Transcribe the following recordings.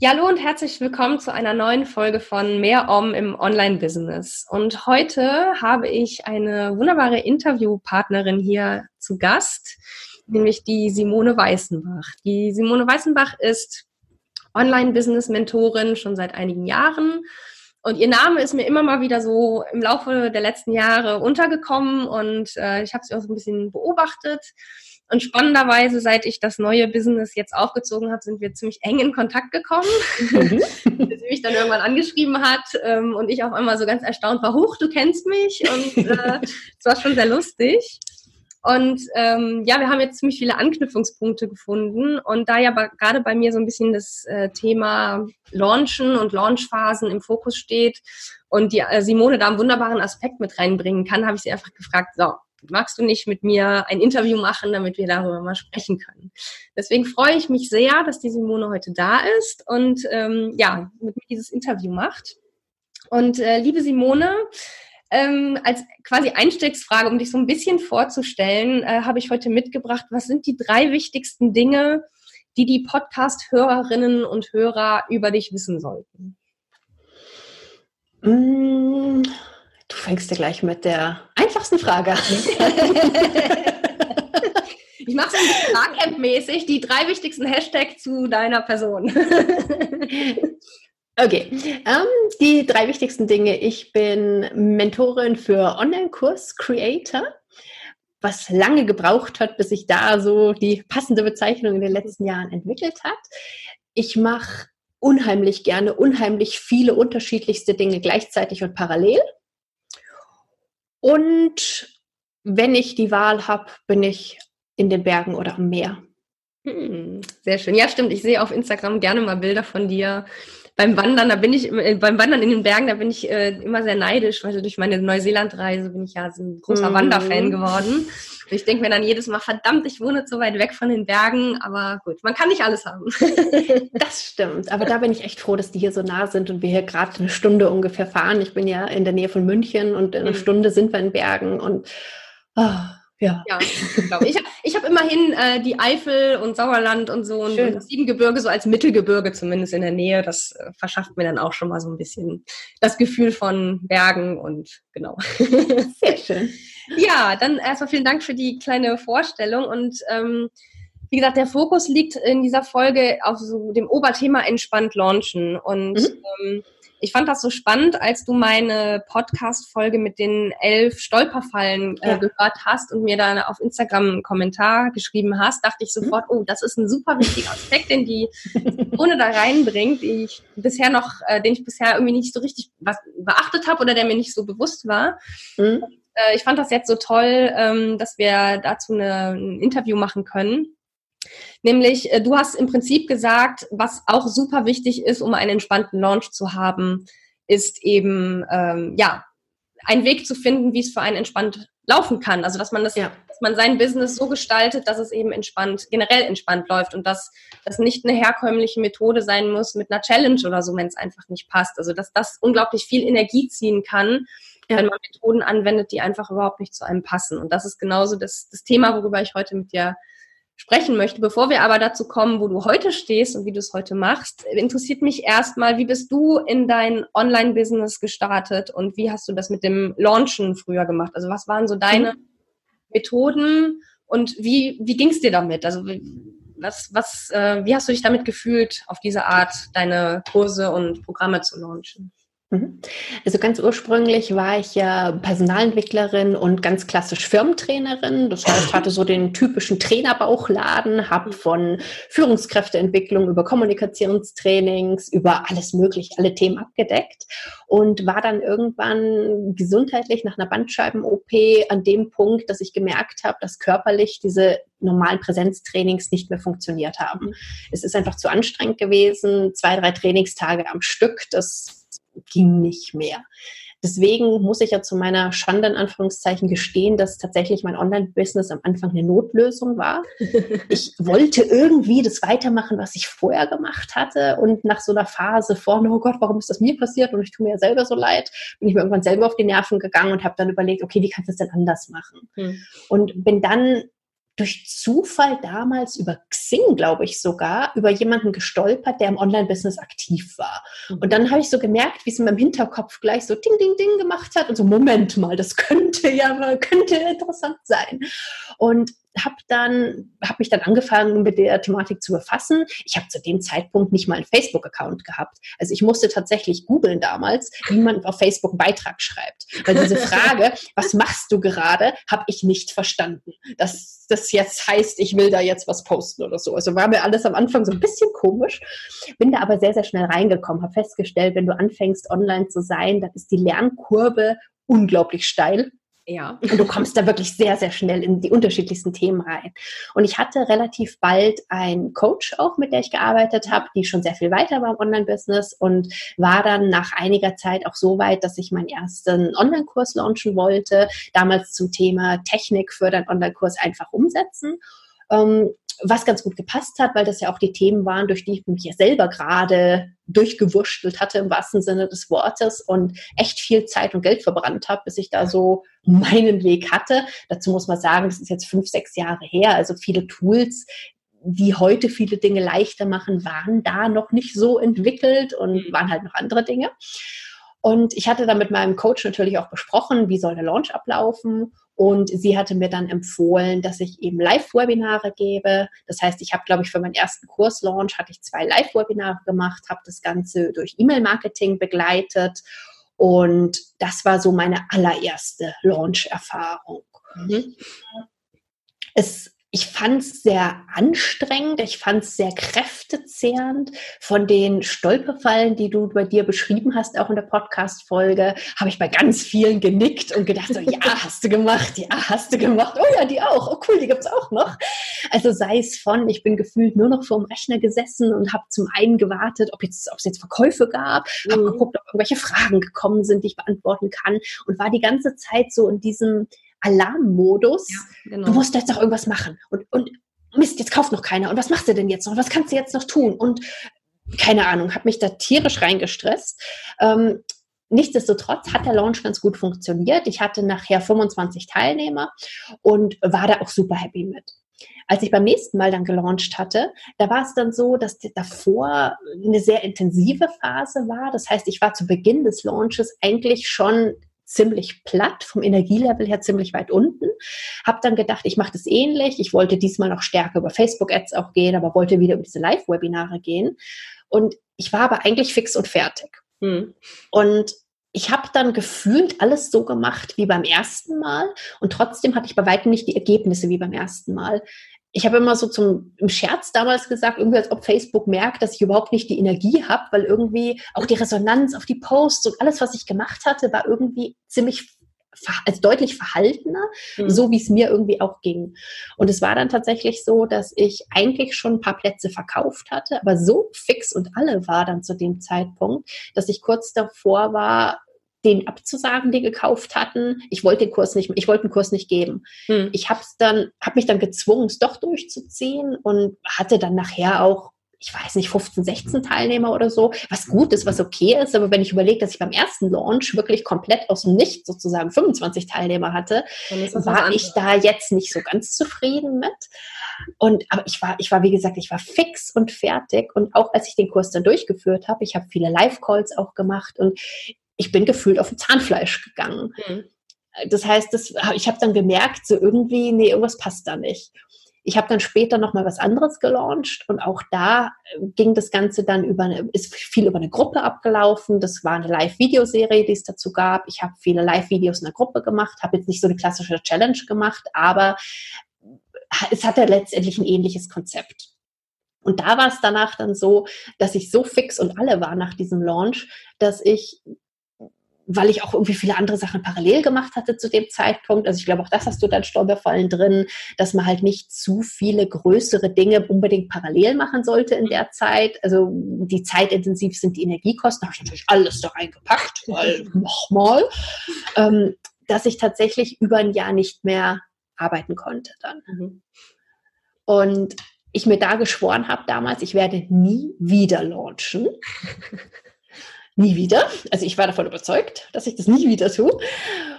Ja, hallo und herzlich willkommen zu einer neuen Folge von Mehr Om im Online-Business. Und heute habe ich eine wunderbare Interviewpartnerin hier zu Gast, nämlich die Simone Weißenbach. Die Simone Weißenbach ist Online-Business-Mentorin schon seit einigen Jahren und ihr Name ist mir immer mal wieder so im Laufe der letzten Jahre untergekommen und äh, ich habe sie auch so ein bisschen beobachtet. Und spannenderweise, seit ich das neue Business jetzt aufgezogen habe, sind wir ziemlich eng in Kontakt gekommen. Mhm. sie mich dann irgendwann angeschrieben hat ähm, und ich auf einmal so ganz erstaunt war, huch, du kennst mich. Und äh, es war schon sehr lustig. Und ähm, ja, wir haben jetzt ziemlich viele Anknüpfungspunkte gefunden. Und da ja gerade bei mir so ein bisschen das äh, Thema Launchen und Launchphasen im Fokus steht und die äh, Simone da einen wunderbaren Aspekt mit reinbringen kann, habe ich sie einfach gefragt, so, magst du nicht mit mir ein Interview machen, damit wir darüber mal sprechen können? Deswegen freue ich mich sehr, dass die Simone heute da ist und ähm, ja, mit mir dieses Interview macht. Und äh, liebe Simone, ähm, als quasi Einstiegsfrage, um dich so ein bisschen vorzustellen, äh, habe ich heute mitgebracht, was sind die drei wichtigsten Dinge, die die Podcast-Hörerinnen und Hörer über dich wissen sollten? Mm, du fängst ja gleich mit der einfachsten Frage an. ich mache es ein Barcamp-mäßig, die drei wichtigsten Hashtags zu deiner Person. Okay, ähm, die drei wichtigsten Dinge. Ich bin Mentorin für Online-Kurs-Creator, was lange gebraucht hat, bis sich da so die passende Bezeichnung in den letzten Jahren entwickelt hat. Ich mache unheimlich gerne, unheimlich viele unterschiedlichste Dinge gleichzeitig und parallel. Und wenn ich die Wahl habe, bin ich in den Bergen oder am Meer. Hm, sehr schön. Ja, stimmt. Ich sehe auf Instagram gerne mal Bilder von dir beim Wandern, da bin ich, äh, beim Wandern in den Bergen, da bin ich äh, immer sehr neidisch, weil durch meine Neuseeland-Reise bin ich ja so ein großer mhm. Wanderfan geworden. Und ich denke mir dann jedes Mal, verdammt, ich wohne so weit weg von den Bergen, aber gut, man kann nicht alles haben. das stimmt, aber da bin ich echt froh, dass die hier so nah sind und wir hier gerade eine Stunde ungefähr fahren. Ich bin ja in der Nähe von München und in einer mhm. Stunde sind wir in Bergen und oh, ja. ja ich habe ich hab immerhin äh, die Eifel und Sauerland und so und, und, das Siebengebirge so als Mittelgebirge zumindest in der Nähe. Das äh, verschafft mir dann auch schon mal so ein bisschen das Gefühl von Bergen und genau. Sehr schön. ja, dann erstmal vielen Dank für die kleine Vorstellung und ähm, wie gesagt, der Fokus liegt in dieser Folge auf so dem Oberthema entspannt launchen und mhm. ähm, ich fand das so spannend, als du meine Podcast-Folge mit den elf Stolperfallen äh, ja. gehört hast und mir dann auf Instagram einen Kommentar geschrieben hast, dachte ich sofort, oh, das ist ein super wichtiger Aspekt, den die ohne da reinbringt, die ich bisher noch, äh, den ich bisher irgendwie nicht so richtig was beachtet habe oder der mir nicht so bewusst war. Mhm. Und, äh, ich fand das jetzt so toll, ähm, dass wir dazu eine, ein Interview machen können. Nämlich, äh, du hast im Prinzip gesagt, was auch super wichtig ist, um einen entspannten Launch zu haben, ist eben, ähm, ja, einen Weg zu finden, wie es für einen entspannt laufen kann. Also, dass man das, ja. dass man sein Business so gestaltet, dass es eben entspannt, generell entspannt läuft und dass das nicht eine herkömmliche Methode sein muss mit einer Challenge oder so, wenn es einfach nicht passt. Also, dass das unglaublich viel Energie ziehen kann, ja. wenn man Methoden anwendet, die einfach überhaupt nicht zu einem passen. Und das ist genauso das, das Thema, worüber ich heute mit dir sprechen möchte. Bevor wir aber dazu kommen, wo du heute stehst und wie du es heute machst, interessiert mich erstmal, wie bist du in dein Online-Business gestartet und wie hast du das mit dem Launchen früher gemacht? Also was waren so deine mhm. Methoden und wie, wie ging es dir damit? Also was, was, äh, wie hast du dich damit gefühlt, auf diese Art deine Kurse und Programme zu launchen? Mhm. Also ganz ursprünglich war ich ja Personalentwicklerin und ganz klassisch Firmentrainerin. Das heißt, hatte so den typischen Trainerbauchladen, habe von Führungskräfteentwicklung über Kommunikationstrainings, über alles mögliche, alle Themen abgedeckt und war dann irgendwann gesundheitlich nach einer Bandscheiben-OP an dem Punkt, dass ich gemerkt habe, dass körperlich diese normalen Präsenztrainings nicht mehr funktioniert haben. Mhm. Es ist einfach zu anstrengend gewesen, zwei, drei Trainingstage am Stück. Das ging nicht mehr. Deswegen muss ich ja zu meiner Schande in Anführungszeichen gestehen, dass tatsächlich mein Online-Business am Anfang eine Notlösung war. Ich wollte irgendwie das weitermachen, was ich vorher gemacht hatte. Und nach so einer Phase von, oh Gott, warum ist das mir passiert? Und ich tue mir ja selber so leid, bin ich mir irgendwann selber auf die Nerven gegangen und habe dann überlegt, okay, wie kannst du das denn anders machen? Hm. Und bin dann durch Zufall damals über Xing, glaube ich sogar, über jemanden gestolpert, der im Online-Business aktiv war. Mhm. Und dann habe ich so gemerkt, wie es in meinem Hinterkopf gleich so Ding, Ding, Ding gemacht hat und so, Moment mal, das könnte ja, könnte interessant sein. Und habe dann habe mich dann angefangen mit der Thematik zu befassen. Ich habe zu dem Zeitpunkt nicht mal einen Facebook Account gehabt. Also ich musste tatsächlich googeln damals, wie man auf Facebook einen Beitrag schreibt, weil diese Frage, was machst du gerade, habe ich nicht verstanden. Dass das jetzt heißt, ich will da jetzt was posten oder so. Also war mir alles am Anfang so ein bisschen komisch, bin da aber sehr sehr schnell reingekommen, habe festgestellt, wenn du anfängst online zu sein, dann ist die Lernkurve unglaublich steil ja. Und du kommst da wirklich sehr, sehr schnell in die unterschiedlichsten Themen rein. Und ich hatte relativ bald einen Coach auch, mit der ich gearbeitet habe, die schon sehr viel weiter war im Online-Business und war dann nach einiger Zeit auch so weit, dass ich meinen ersten Online-Kurs launchen wollte. Damals zum Thema Technik für deinen Online-Kurs einfach umsetzen. Ähm, was ganz gut gepasst hat, weil das ja auch die Themen waren, durch die ich mich ja selber gerade durchgewurschtelt hatte im wahrsten Sinne des Wortes und echt viel Zeit und Geld verbrannt habe, bis ich da so meinen Weg hatte. Dazu muss man sagen, das ist jetzt fünf, sechs Jahre her. Also viele Tools, die heute viele Dinge leichter machen, waren da noch nicht so entwickelt und mhm. waren halt noch andere Dinge. Und ich hatte dann mit meinem Coach natürlich auch besprochen, wie soll der Launch ablaufen. Und sie hatte mir dann empfohlen, dass ich eben Live-Webinare gebe. Das heißt, ich habe, glaube ich, für meinen ersten Kurslaunch hatte ich zwei Live-Webinare gemacht, habe das Ganze durch E-Mail-Marketing begleitet. Und das war so meine allererste Launch-Erfahrung. Mhm. Es ich fand es sehr anstrengend, ich fand es sehr kräftezehrend. Von den Stolperfallen, die du bei dir beschrieben hast, auch in der Podcast-Folge, habe ich bei ganz vielen genickt und gedacht, so, ja, hast du gemacht, ja, hast du gemacht, oh ja, die auch, oh cool, die gibt's auch noch. Also sei es von, ich bin gefühlt nur noch vor dem Rechner gesessen und habe zum einen gewartet, ob, jetzt, es jetzt Verkäufe gab, mhm. habe geguckt, ob irgendwelche Fragen gekommen sind, die ich beantworten kann und war die ganze Zeit so in diesem Alarmmodus. Ja, genau. Du musst jetzt noch irgendwas machen. Und, und Mist, jetzt kauft noch keiner. Und was machst du denn jetzt noch? Was kannst du jetzt noch tun? Und keine Ahnung, habe mich da tierisch reingestresst. Ähm, nichtsdestotrotz hat der Launch ganz gut funktioniert. Ich hatte nachher 25 Teilnehmer und war da auch super happy mit. Als ich beim nächsten Mal dann gelauncht hatte, da war es dann so, dass davor eine sehr intensive Phase war. Das heißt, ich war zu Beginn des Launches eigentlich schon ziemlich platt, vom Energielevel her ziemlich weit unten. Habe dann gedacht, ich mache das ähnlich. Ich wollte diesmal noch stärker über Facebook-Ads auch gehen, aber wollte wieder über diese Live-Webinare gehen. Und ich war aber eigentlich fix und fertig. Hm. Und ich habe dann gefühlt alles so gemacht wie beim ersten Mal und trotzdem hatte ich bei weitem nicht die Ergebnisse wie beim ersten Mal ich habe immer so zum im Scherz damals gesagt, irgendwie als ob Facebook merkt, dass ich überhaupt nicht die Energie habe, weil irgendwie auch die Resonanz auf die Posts und alles, was ich gemacht hatte, war irgendwie ziemlich also deutlich verhaltener, mhm. so wie es mir irgendwie auch ging. Und es war dann tatsächlich so, dass ich eigentlich schon ein paar Plätze verkauft hatte, aber so fix und alle war dann zu dem Zeitpunkt, dass ich kurz davor war, den abzusagen, die gekauft hatten. Ich wollte den Kurs nicht, ich wollte den Kurs nicht geben. Hm. Ich habe dann, habe mich dann gezwungen, es doch durchzuziehen und hatte dann nachher auch ich weiß nicht, 15, 16 Teilnehmer oder so, was gut ist, was okay ist. Aber wenn ich überlege, dass ich beim ersten Launch wirklich komplett aus dem Nichts sozusagen 25 Teilnehmer hatte, war ich da jetzt nicht so ganz zufrieden mit. Und aber ich war, ich war, wie gesagt, ich war fix und fertig. Und auch als ich den Kurs dann durchgeführt habe, ich habe viele Live-Calls auch gemacht und ich bin gefühlt auf dem Zahnfleisch gegangen. Mhm. Das heißt, das, ich habe dann gemerkt, so irgendwie, nee, irgendwas passt da nicht. Ich habe dann später noch mal was anderes gelauncht und auch da äh, ging das Ganze dann über eine, ist viel über eine Gruppe abgelaufen. Das war eine Live-Videoserie, die es dazu gab. Ich habe viele Live-Videos in der Gruppe gemacht, habe jetzt nicht so eine klassische Challenge gemacht, aber es hatte letztendlich ein ähnliches Konzept. Und da war es danach dann so, dass ich so fix und alle war nach diesem Launch, dass ich weil ich auch irgendwie viele andere Sachen parallel gemacht hatte zu dem Zeitpunkt. Also ich glaube, auch das hast du dann Stolperfallen drin, dass man halt nicht zu viele größere Dinge unbedingt parallel machen sollte in der Zeit. Also die zeitintensiv sind die Energiekosten, da habe ich natürlich alles da reingepackt, weil nochmal, ähm, dass ich tatsächlich über ein Jahr nicht mehr arbeiten konnte dann. Mhm. Und ich mir da geschworen habe damals, ich werde nie wieder launchen. nie wieder. Also ich war davon überzeugt, dass ich das nie wieder tue.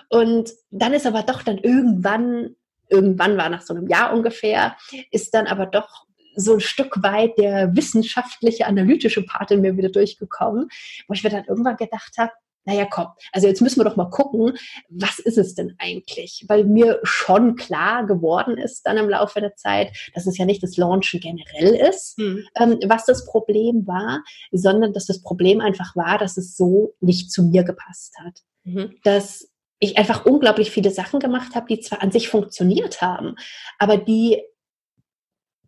Und dann ist aber doch dann irgendwann, irgendwann war nach so einem Jahr ungefähr, ist dann aber doch so ein Stück weit der wissenschaftliche, analytische Part in mir wieder durchgekommen, wo ich mir dann irgendwann gedacht habe, naja, komm, also jetzt müssen wir doch mal gucken, was ist es denn eigentlich? Weil mir schon klar geworden ist dann im Laufe der Zeit, dass es ja nicht das Launchen generell ist, hm. ähm, was das Problem war, sondern dass das Problem einfach war, dass es so nicht zu mir gepasst hat. Mhm. Dass ich einfach unglaublich viele Sachen gemacht habe, die zwar an sich funktioniert haben, aber die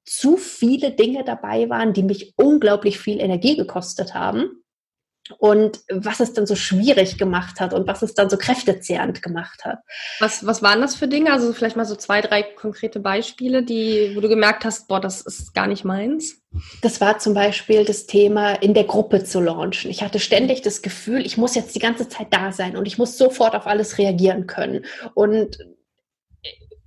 zu viele Dinge dabei waren, die mich unglaublich viel Energie gekostet haben und was es dann so schwierig gemacht hat und was es dann so kräftezehrend gemacht hat. Was, was waren das für Dinge? Also vielleicht mal so zwei, drei konkrete Beispiele, die, wo du gemerkt hast, boah, das ist gar nicht meins. Das war zum Beispiel das Thema, in der Gruppe zu launchen. Ich hatte ständig das Gefühl, ich muss jetzt die ganze Zeit da sein und ich muss sofort auf alles reagieren können. Und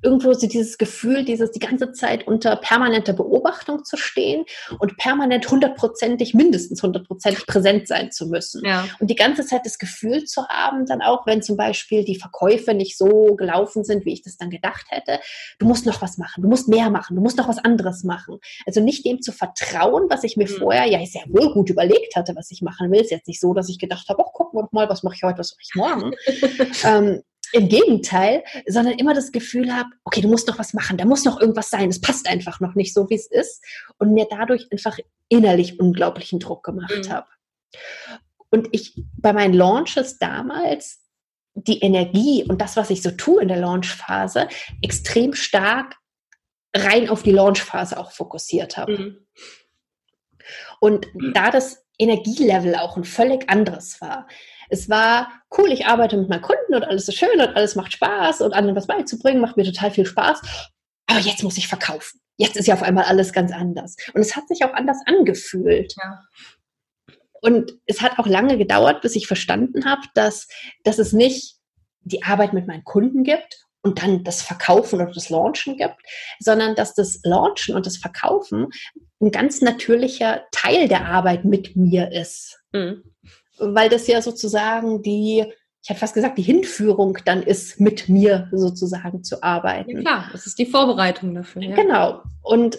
irgendwo so dieses Gefühl, dieses die ganze Zeit unter permanenter Beobachtung zu stehen und permanent hundertprozentig, mindestens hundertprozentig präsent sein zu müssen. Ja. Und die ganze Zeit das Gefühl zu haben, dann auch, wenn zum Beispiel die Verkäufe nicht so gelaufen sind, wie ich das dann gedacht hätte, du musst noch was machen, du musst mehr machen, du musst noch was anderes machen. Also nicht dem zu vertrauen, was ich mir mhm. vorher ja sehr wohl gut überlegt hatte, was ich machen will. Ist jetzt nicht so, dass ich gedacht habe, ach, gucken wir doch mal, was mache ich heute, was mache ich morgen. ähm, im Gegenteil, sondern immer das Gefühl habe, okay, du musst noch was machen, da muss noch irgendwas sein, es passt einfach noch nicht so, wie es ist und mir dadurch einfach innerlich unglaublichen Druck gemacht mhm. habe. Und ich bei meinen Launches damals die Energie und das, was ich so tue in der Launchphase, extrem stark rein auf die Launchphase auch fokussiert habe. Mhm. Und da das Energielevel auch ein völlig anderes war. Es war cool, ich arbeite mit meinen Kunden und alles ist schön und alles macht Spaß und anderen was beizubringen, macht mir total viel Spaß. Aber jetzt muss ich verkaufen. Jetzt ist ja auf einmal alles ganz anders. Und es hat sich auch anders angefühlt. Ja. Und es hat auch lange gedauert, bis ich verstanden habe, dass, dass es nicht die Arbeit mit meinen Kunden gibt und dann das Verkaufen oder das Launchen gibt, sondern dass das Launchen und das Verkaufen ein ganz natürlicher Teil der Arbeit mit mir ist. Mhm weil das ja sozusagen die, ich habe fast gesagt, die Hinführung dann ist, mit mir sozusagen zu arbeiten. Ja, klar, das ist die Vorbereitung dafür. Ja. Genau. Und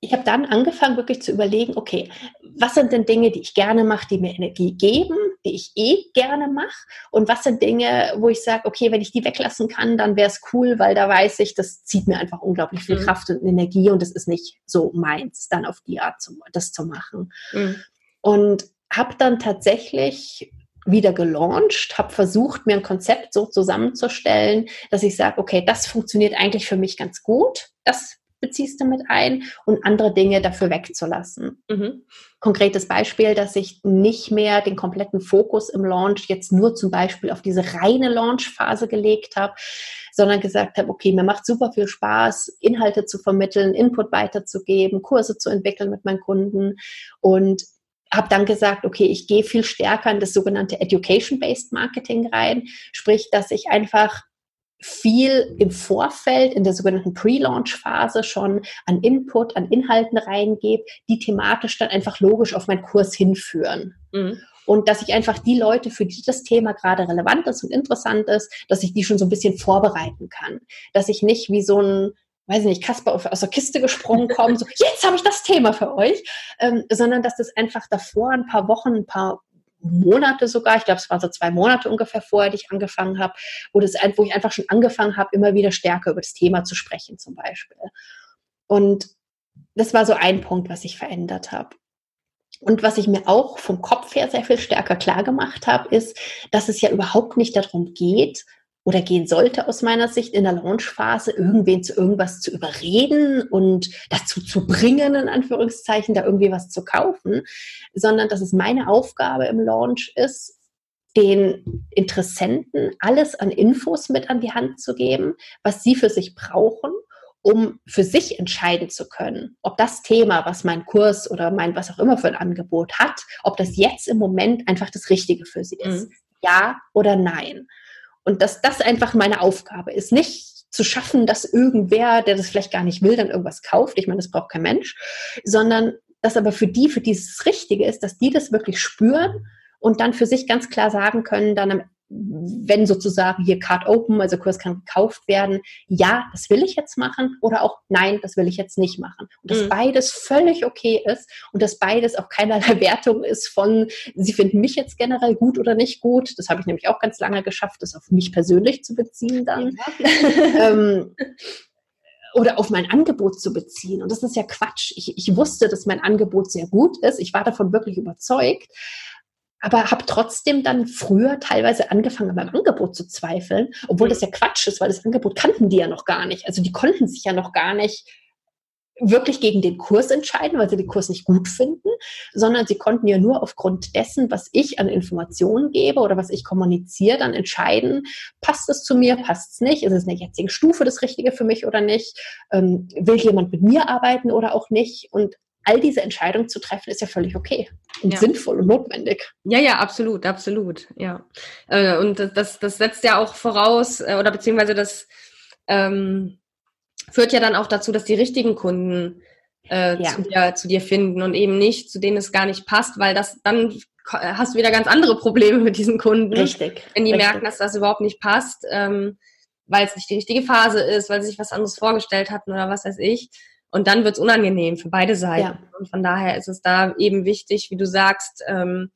ich habe dann angefangen, wirklich zu überlegen, okay, was sind denn Dinge, die ich gerne mache, die mir Energie geben, die ich eh gerne mache? Und was sind Dinge, wo ich sage, okay, wenn ich die weglassen kann, dann wäre es cool, weil da weiß ich, das zieht mir einfach unglaublich viel mhm. Kraft und Energie und es ist nicht so meins, dann auf die Art zu, das zu machen. Mhm. Und habe dann tatsächlich wieder gelauncht, habe versucht, mir ein Konzept so zusammenzustellen, dass ich sage, okay, das funktioniert eigentlich für mich ganz gut, das beziehst du mit ein und andere Dinge dafür wegzulassen. Mhm. Konkretes Beispiel, dass ich nicht mehr den kompletten Fokus im Launch jetzt nur zum Beispiel auf diese reine Launchphase gelegt habe, sondern gesagt habe, okay, mir macht super viel Spaß, Inhalte zu vermitteln, Input weiterzugeben, Kurse zu entwickeln mit meinen Kunden und habe dann gesagt, okay, ich gehe viel stärker in das sogenannte Education-Based Marketing rein, sprich, dass ich einfach viel im Vorfeld in der sogenannten Pre-Launch-Phase schon an Input, an Inhalten reingebe, die thematisch dann einfach logisch auf meinen Kurs hinführen. Mhm. Und dass ich einfach die Leute, für die das Thema gerade relevant ist und interessant ist, dass ich die schon so ein bisschen vorbereiten kann. Dass ich nicht wie so ein weiß ich nicht, Kasper aus der Kiste gesprungen kommt, so, jetzt habe ich das Thema für euch, ähm, sondern dass das einfach davor ein paar Wochen, ein paar Monate sogar, ich glaube, es waren so zwei Monate ungefähr vorher, die ich angefangen habe, wo, das, wo ich einfach schon angefangen habe, immer wieder stärker über das Thema zu sprechen zum Beispiel. Und das war so ein Punkt, was ich verändert habe. Und was ich mir auch vom Kopf her sehr viel stärker klar gemacht habe, ist, dass es ja überhaupt nicht darum geht oder gehen sollte aus meiner Sicht in der Launchphase, irgendwen zu irgendwas zu überreden und dazu zu bringen, in Anführungszeichen, da irgendwie was zu kaufen, sondern dass es meine Aufgabe im Launch ist, den Interessenten alles an Infos mit an die Hand zu geben, was sie für sich brauchen, um für sich entscheiden zu können, ob das Thema, was mein Kurs oder mein was auch immer für ein Angebot hat, ob das jetzt im Moment einfach das Richtige für sie ist. Mhm. Ja oder nein. Und dass das einfach meine Aufgabe ist, nicht zu schaffen, dass irgendwer, der das vielleicht gar nicht will, dann irgendwas kauft. Ich meine, das braucht kein Mensch, sondern dass aber für die, für die es Richtige ist, dass die das wirklich spüren und dann für sich ganz klar sagen können, dann am wenn sozusagen hier Card Open, also Kurs kann gekauft werden, ja, das will ich jetzt machen oder auch nein, das will ich jetzt nicht machen. Und dass mhm. beides völlig okay ist und dass beides auch keinerlei Wertung ist von, sie finden mich jetzt generell gut oder nicht gut. Das habe ich nämlich auch ganz lange geschafft, das auf mich persönlich zu beziehen dann. Ja. ähm, oder auf mein Angebot zu beziehen. Und das ist ja Quatsch. Ich, ich wusste, dass mein Angebot sehr gut ist. Ich war davon wirklich überzeugt aber habe trotzdem dann früher teilweise angefangen, an meinem Angebot zu zweifeln, obwohl das ja Quatsch ist, weil das Angebot kannten die ja noch gar nicht. Also die konnten sich ja noch gar nicht wirklich gegen den Kurs entscheiden, weil sie den Kurs nicht gut finden, sondern sie konnten ja nur aufgrund dessen, was ich an Informationen gebe oder was ich kommuniziere, dann entscheiden, passt es zu mir, passt es nicht, ist es in der jetzigen Stufe das Richtige für mich oder nicht, ähm, will jemand mit mir arbeiten oder auch nicht. Und all diese Entscheidungen zu treffen, ist ja völlig okay und ja. sinnvoll und notwendig. Ja, ja, absolut, absolut, ja. Äh, und das, das setzt ja auch voraus, äh, oder beziehungsweise das ähm, führt ja dann auch dazu, dass die richtigen Kunden äh, ja. zu, dir, zu dir finden und eben nicht, zu denen es gar nicht passt, weil das dann hast du wieder ganz andere Probleme mit diesen Kunden. Richtig. Wenn die richtig. merken, dass das überhaupt nicht passt, ähm, weil es nicht die richtige Phase ist, weil sie sich was anderes vorgestellt hatten oder was weiß ich. Und dann wird es unangenehm für beide Seiten. Ja. Und von daher ist es da eben wichtig, wie du sagst, ähm,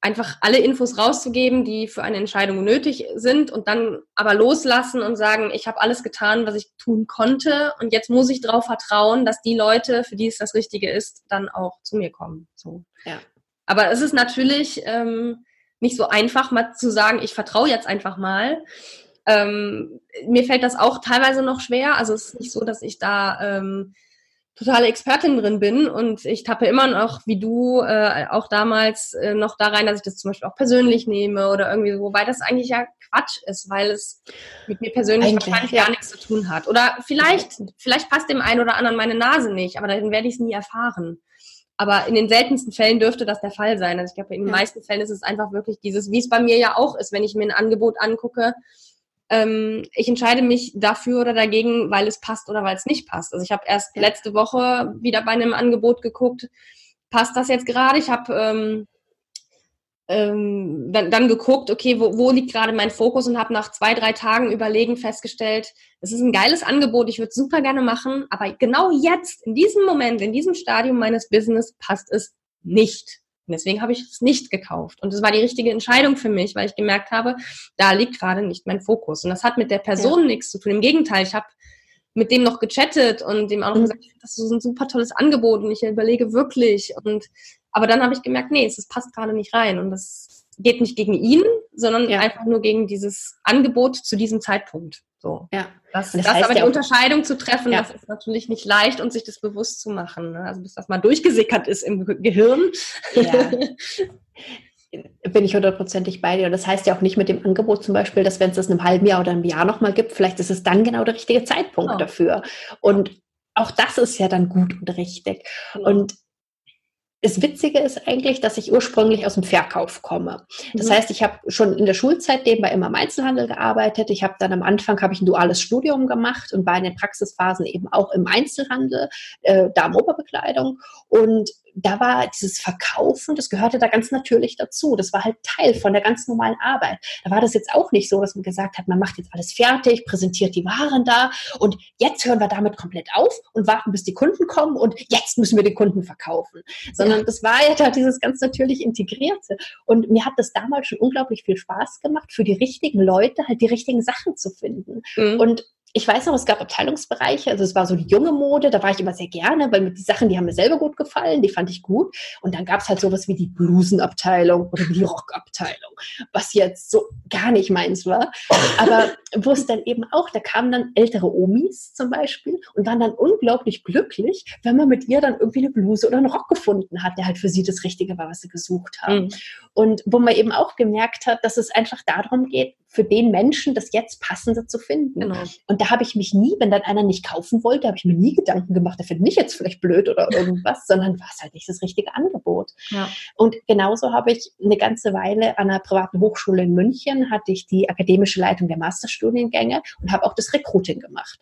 einfach alle Infos rauszugeben, die für eine Entscheidung nötig sind und dann aber loslassen und sagen, ich habe alles getan, was ich tun konnte und jetzt muss ich darauf vertrauen, dass die Leute, für die es das Richtige ist, dann auch zu mir kommen. So. Ja. Aber es ist natürlich ähm, nicht so einfach, mal zu sagen, ich vertraue jetzt einfach mal. Ähm, mir fällt das auch teilweise noch schwer. Also es ist nicht so, dass ich da ähm, totale Expertin drin bin und ich tappe immer noch, wie du, äh, auch damals äh, noch da rein, dass ich das zum Beispiel auch persönlich nehme oder irgendwie so, wobei das eigentlich ja Quatsch ist, weil es mit mir persönlich eigentlich, wahrscheinlich ja. gar nichts zu tun hat. Oder vielleicht, vielleicht passt dem einen oder anderen meine Nase nicht, aber dann werde ich es nie erfahren. Aber in den seltensten Fällen dürfte das der Fall sein. Also ich glaube, in den ja. meisten Fällen ist es einfach wirklich dieses, wie es bei mir ja auch ist, wenn ich mir ein Angebot angucke, ähm, ich entscheide mich dafür oder dagegen, weil es passt oder weil es nicht passt. Also ich habe erst letzte Woche wieder bei einem Angebot geguckt, passt das jetzt gerade? Ich habe ähm, ähm, dann, dann geguckt, okay, wo, wo liegt gerade mein Fokus und habe nach zwei, drei Tagen Überlegen festgestellt, es ist ein geiles Angebot, ich würde es super gerne machen, aber genau jetzt, in diesem Moment, in diesem Stadium meines Business passt es nicht. Und deswegen habe ich es nicht gekauft. Und es war die richtige Entscheidung für mich, weil ich gemerkt habe, da liegt gerade nicht mein Fokus. Und das hat mit der Person ja. nichts zu tun. Im Gegenteil, ich habe mit dem noch gechattet und dem auch noch mhm. gesagt, das ist ein super tolles Angebot und ich überlege wirklich. Und aber dann habe ich gemerkt, nee, es passt gerade nicht rein. Und das geht nicht gegen ihn, sondern ja. einfach nur gegen dieses Angebot zu diesem Zeitpunkt. So. Ja. Das, das, das aber die Unterscheidung zu treffen, ja. das ist natürlich nicht leicht und sich das bewusst zu machen. Ne? Also bis das mal durchgesickert ist im Gehirn. Ja. bin ich hundertprozentig bei dir. Und das heißt ja auch nicht mit dem Angebot zum Beispiel, dass wenn es das in einem halben Jahr oder einem Jahr nochmal gibt, vielleicht ist es dann genau der richtige Zeitpunkt oh. dafür. Und auch das ist ja dann gut und richtig. Genau. Und das Witzige ist eigentlich, dass ich ursprünglich aus dem Verkauf komme. Das mhm. heißt, ich habe schon in der Schulzeit nebenbei immer im Einzelhandel gearbeitet. Ich habe dann am Anfang habe ich ein duales Studium gemacht und war in den Praxisphasen eben auch im Einzelhandel, äh, Damen-Oberbekleidung. Und da war dieses Verkaufen, das gehörte da ganz natürlich dazu. Das war halt Teil von der ganz normalen Arbeit. Da war das jetzt auch nicht so, dass man gesagt hat, man macht jetzt alles fertig, präsentiert die Waren da und jetzt hören wir damit komplett auf und warten, bis die Kunden kommen und jetzt müssen wir den Kunden verkaufen. Sondern ja. das war ja da dieses ganz natürlich Integrierte. Und mir hat das damals schon unglaublich viel Spaß gemacht, für die richtigen Leute halt die richtigen Sachen zu finden. Mhm. Und ich weiß noch, es gab Abteilungsbereiche, also es war so die junge Mode, da war ich immer sehr gerne, weil die Sachen, die haben mir selber gut gefallen, die fand ich gut. Und dann gab es halt sowas wie die Blusenabteilung oder die Rockabteilung, was jetzt so gar nicht meins war. Aber wo es dann eben auch, da kamen dann ältere Omis zum Beispiel und waren dann unglaublich glücklich, wenn man mit ihr dann irgendwie eine Bluse oder einen Rock gefunden hat, der halt für sie das Richtige war, was sie gesucht haben. Mhm. Und wo man eben auch gemerkt hat, dass es einfach darum geht, für den Menschen das jetzt Passende zu finden. Genau. Und da habe ich mich nie, wenn dann einer nicht kaufen wollte, habe ich mir nie Gedanken gemacht, der findet mich jetzt vielleicht blöd oder irgendwas, sondern war es halt nicht das richtige Angebot. Ja. Und genauso habe ich eine ganze Weile an einer privaten Hochschule in München, hatte ich die akademische Leitung der Masterstudiengänge und habe auch das Recruiting gemacht.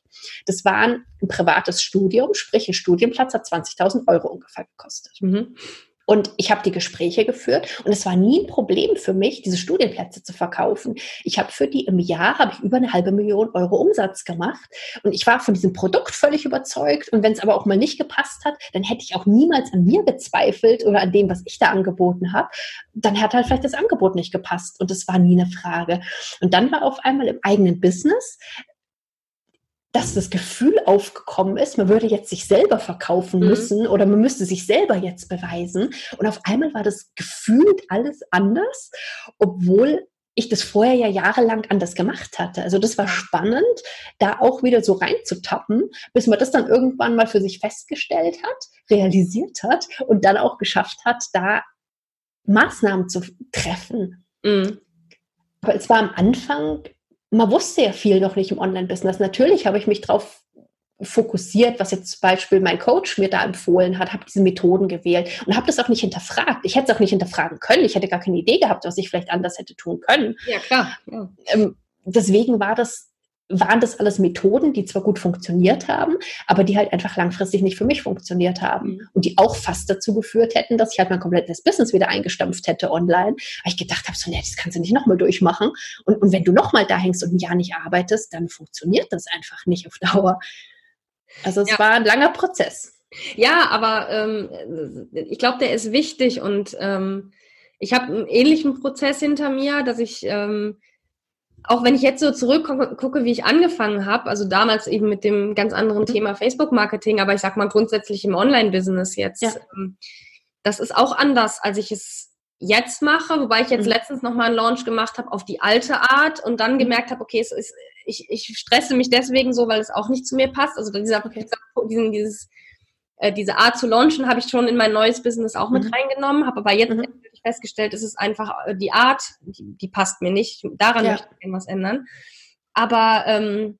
Das war ein privates Studium, sprich ein Studienplatz hat 20.000 Euro ungefähr gekostet. Mhm. Und ich habe die Gespräche geführt und es war nie ein Problem für mich, diese Studienplätze zu verkaufen. Ich habe für die im Jahr habe ich über eine halbe Million Euro Umsatz gemacht und ich war von diesem Produkt völlig überzeugt. Und wenn es aber auch mal nicht gepasst hat, dann hätte ich auch niemals an mir gezweifelt oder an dem, was ich da angeboten habe. Dann hat halt vielleicht das Angebot nicht gepasst und das war nie eine Frage. Und dann war auf einmal im eigenen Business dass das Gefühl aufgekommen ist, man würde jetzt sich selber verkaufen mhm. müssen oder man müsste sich selber jetzt beweisen. Und auf einmal war das gefühlt alles anders, obwohl ich das vorher ja jahrelang anders gemacht hatte. Also das war spannend, da auch wieder so reinzutappen, bis man das dann irgendwann mal für sich festgestellt hat, realisiert hat und dann auch geschafft hat, da Maßnahmen zu treffen. Mhm. Aber es war am Anfang man wusste ja viel noch nicht im Online-Business. Natürlich habe ich mich darauf fokussiert, was jetzt zum Beispiel mein Coach mir da empfohlen hat, habe diese Methoden gewählt und habe das auch nicht hinterfragt. Ich hätte es auch nicht hinterfragen können. Ich hätte gar keine Idee gehabt, was ich vielleicht anders hätte tun können. Ja, klar. Ja. Ähm, deswegen war das waren das alles Methoden, die zwar gut funktioniert haben, aber die halt einfach langfristig nicht für mich funktioniert haben mhm. und die auch fast dazu geführt hätten, dass ich halt mein komplettes Business wieder eingestampft hätte online, weil ich gedacht habe, so, nee, das kannst du nicht nochmal durchmachen und, und wenn du nochmal da hängst und ein Jahr nicht arbeitest, dann funktioniert das einfach nicht auf Dauer. Also es ja. war ein langer Prozess. Ja, aber ähm, ich glaube, der ist wichtig und ähm, ich habe einen ähnlichen Prozess hinter mir, dass ich ähm, auch wenn ich jetzt so zurückgucke, wie ich angefangen habe, also damals eben mit dem ganz anderen mhm. Thema Facebook-Marketing, aber ich sag mal grundsätzlich im Online-Business jetzt, ja. Ähm, das ist auch anders, als ich es jetzt mache, wobei ich jetzt mhm. letztens nochmal einen Launch gemacht habe auf die alte Art und dann mhm. gemerkt habe, okay, es ist, ich, ich stresse mich deswegen so, weil es auch nicht zu mir passt. Also dieser, okay. diesen, dieses, äh, diese Art zu launchen habe ich schon in mein neues Business auch mhm. mit reingenommen, habe aber jetzt mhm festgestellt, es ist einfach äh, die Art, die, die passt mir nicht. Daran ja. möchte ich irgendwas ändern. Aber ähm,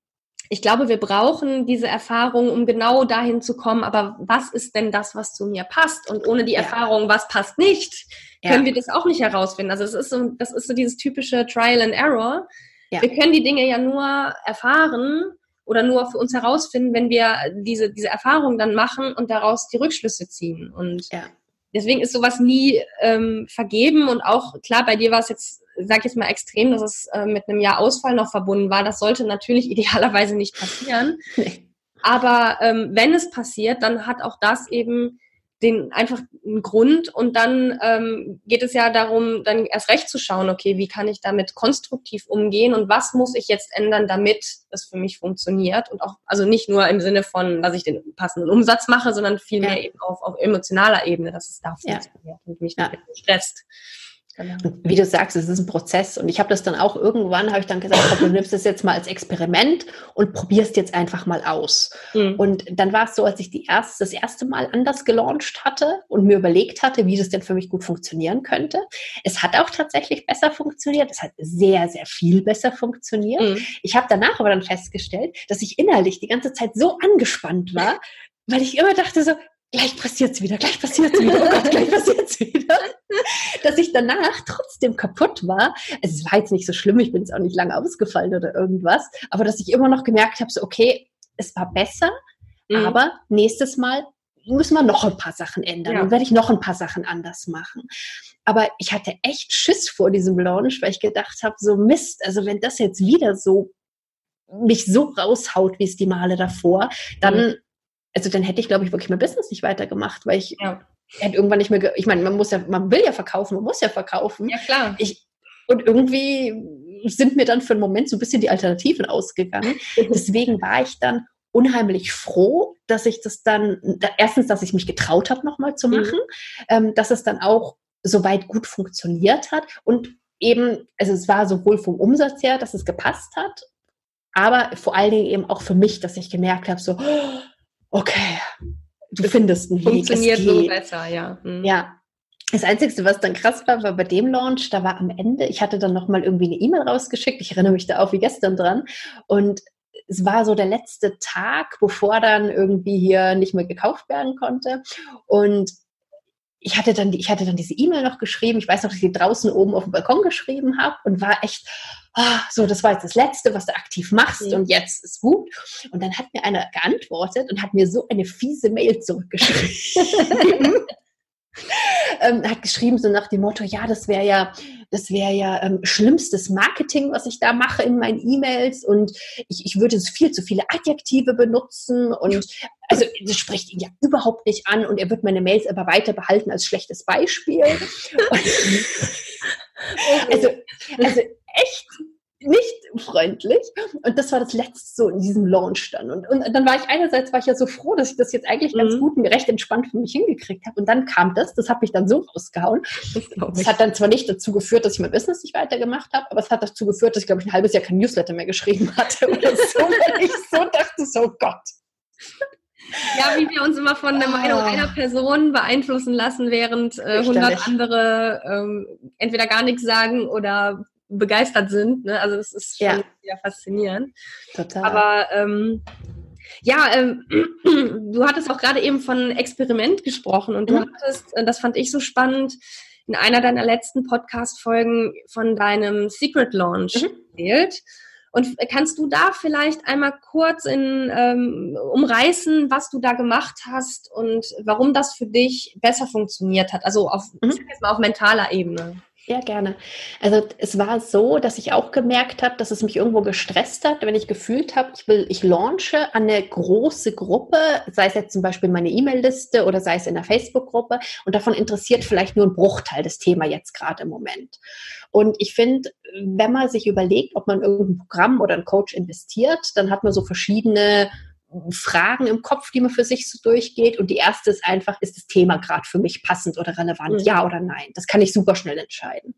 ich glaube, wir brauchen diese Erfahrung, um genau dahin zu kommen. Aber was ist denn das, was zu mir passt? Und ohne die ja. Erfahrung, was passt nicht, können ja. wir das auch nicht herausfinden. Also es ist so, das ist so dieses typische Trial and Error. Ja. Wir können die Dinge ja nur erfahren oder nur für uns herausfinden, wenn wir diese, diese Erfahrung dann machen und daraus die Rückschlüsse ziehen. Und ja deswegen ist sowas nie ähm, vergeben und auch klar, bei dir war es jetzt, sag ich jetzt mal extrem, dass es äh, mit einem Jahr Ausfall noch verbunden war. Das sollte natürlich idealerweise nicht passieren. Aber ähm, wenn es passiert, dann hat auch das eben den einfach einen Grund und dann ähm, geht es ja darum, dann erst recht zu schauen, okay, wie kann ich damit konstruktiv umgehen und was muss ich jetzt ändern, damit es für mich funktioniert und auch, also nicht nur im Sinne von, dass ich den passenden Umsatz mache, sondern vielmehr ja. eben auf, auf emotionaler Ebene, dass es da funktioniert ja. und mich ja. nicht stresst. Genau. Wie du sagst, es ist ein Prozess und ich habe das dann auch irgendwann, habe ich dann gesagt, du nimmst das jetzt mal als Experiment und probierst jetzt einfach mal aus. Mhm. Und dann war es so, als ich die erst, das erste Mal anders gelauncht hatte und mir überlegt hatte, wie das denn für mich gut funktionieren könnte. Es hat auch tatsächlich besser funktioniert. Es hat sehr, sehr viel besser funktioniert. Mhm. Ich habe danach aber dann festgestellt, dass ich innerlich die ganze Zeit so angespannt war, weil ich immer dachte so, gleich passiert's wieder, gleich passiert's wieder, oh Gott, gleich passiert's wieder. Dass ich danach trotzdem kaputt war. Also es war jetzt nicht so schlimm, ich bin jetzt auch nicht lange ausgefallen oder irgendwas, aber dass ich immer noch gemerkt habe, so okay, es war besser, mhm. aber nächstes Mal müssen wir noch ein paar Sachen ändern ja. und werde ich noch ein paar Sachen anders machen. Aber ich hatte echt Schiss vor diesem Launch, weil ich gedacht habe, so Mist, also wenn das jetzt wieder so mich so raushaut, wie es die Male davor, dann mhm also dann hätte ich, glaube ich, wirklich mein Business nicht weitergemacht, weil ich ja. hätte irgendwann nicht mehr, ich meine, man muss ja, man will ja verkaufen, man muss ja verkaufen. Ja, klar. Ich, und irgendwie sind mir dann für einen Moment so ein bisschen die Alternativen ausgegangen. Deswegen war ich dann unheimlich froh, dass ich das dann, erstens, dass ich mich getraut habe, nochmal zu mhm. machen, mhm. ähm, dass es dann auch soweit gut funktioniert hat und eben, also es war sowohl vom Umsatz her, dass es gepasst hat, aber vor allen Dingen eben auch für mich, dass ich gemerkt habe, so, okay, du das findest einen Weg. Funktioniert so besser, ja. Mhm. Ja. Das Einzige, was dann krass war, war bei dem Launch, da war am Ende, ich hatte dann nochmal irgendwie eine E-Mail rausgeschickt, ich erinnere mich da auch wie gestern dran, und es war so der letzte Tag, bevor dann irgendwie hier nicht mehr gekauft werden konnte. Und ich hatte dann, ich hatte dann diese E-Mail noch geschrieben. Ich weiß noch, dass ich die draußen oben auf dem Balkon geschrieben habe und war echt, oh, so, das war jetzt das Letzte, was du aktiv machst mhm. und jetzt ist gut. Und dann hat mir einer geantwortet und hat mir so eine fiese Mail zurückgeschrieben. ähm, hat geschrieben so nach dem Motto, ja, das wäre ja, das wäre ja ähm, schlimmstes Marketing, was ich da mache in meinen E-Mails. Und ich, ich würde viel zu viele Adjektive benutzen. Und also das spricht ihn ja überhaupt nicht an. Und er wird meine Mails aber weiter behalten als schlechtes Beispiel. also, also echt nicht freundlich. Und das war das Letzte so in diesem Launch dann. Und, und dann war ich einerseits war ich ja so froh, dass ich das jetzt eigentlich mhm. ganz gut und recht entspannt für mich hingekriegt habe. Und dann kam das, das habe ich dann so rausgehauen. Das, das hat dann zwar nicht dazu geführt, dass ich mein Business nicht weitergemacht habe, aber es hat dazu geführt, dass ich, glaube ich, ein halbes Jahr kein Newsletter mehr geschrieben hatte oder so, weil ich so dachte, so Gott. Ja, wie wir uns immer von der Meinung ah. einer Person beeinflussen lassen, während äh, 100 andere ähm, entweder gar nichts sagen oder begeistert sind. Ne? Also das ist schon ja. sehr faszinierend. Total. Aber ähm, ja, ähm, du hattest auch gerade eben von Experiment gesprochen und du mhm. hattest, das fand ich so spannend, in einer deiner letzten Podcast-Folgen von deinem Secret Launch mhm. erzählt. Und kannst du da vielleicht einmal kurz in, ähm, umreißen, was du da gemacht hast und warum das für dich besser funktioniert hat? Also auf, mhm. jetzt mal auf mentaler Ebene. Ja, gerne. Also es war so, dass ich auch gemerkt habe, dass es mich irgendwo gestresst hat, wenn ich gefühlt habe, ich will, ich launche an eine große Gruppe, sei es jetzt zum Beispiel meine E-Mail-Liste oder sei es in der Facebook-Gruppe und davon interessiert vielleicht nur ein Bruchteil des Thema jetzt gerade im Moment. Und ich finde, wenn man sich überlegt, ob man irgendein Programm oder einen Coach investiert, dann hat man so verschiedene Fragen im Kopf, die man für sich so durchgeht. Und die erste ist einfach, ist das Thema gerade für mich passend oder relevant? Mhm. Ja oder nein? Das kann ich super schnell entscheiden.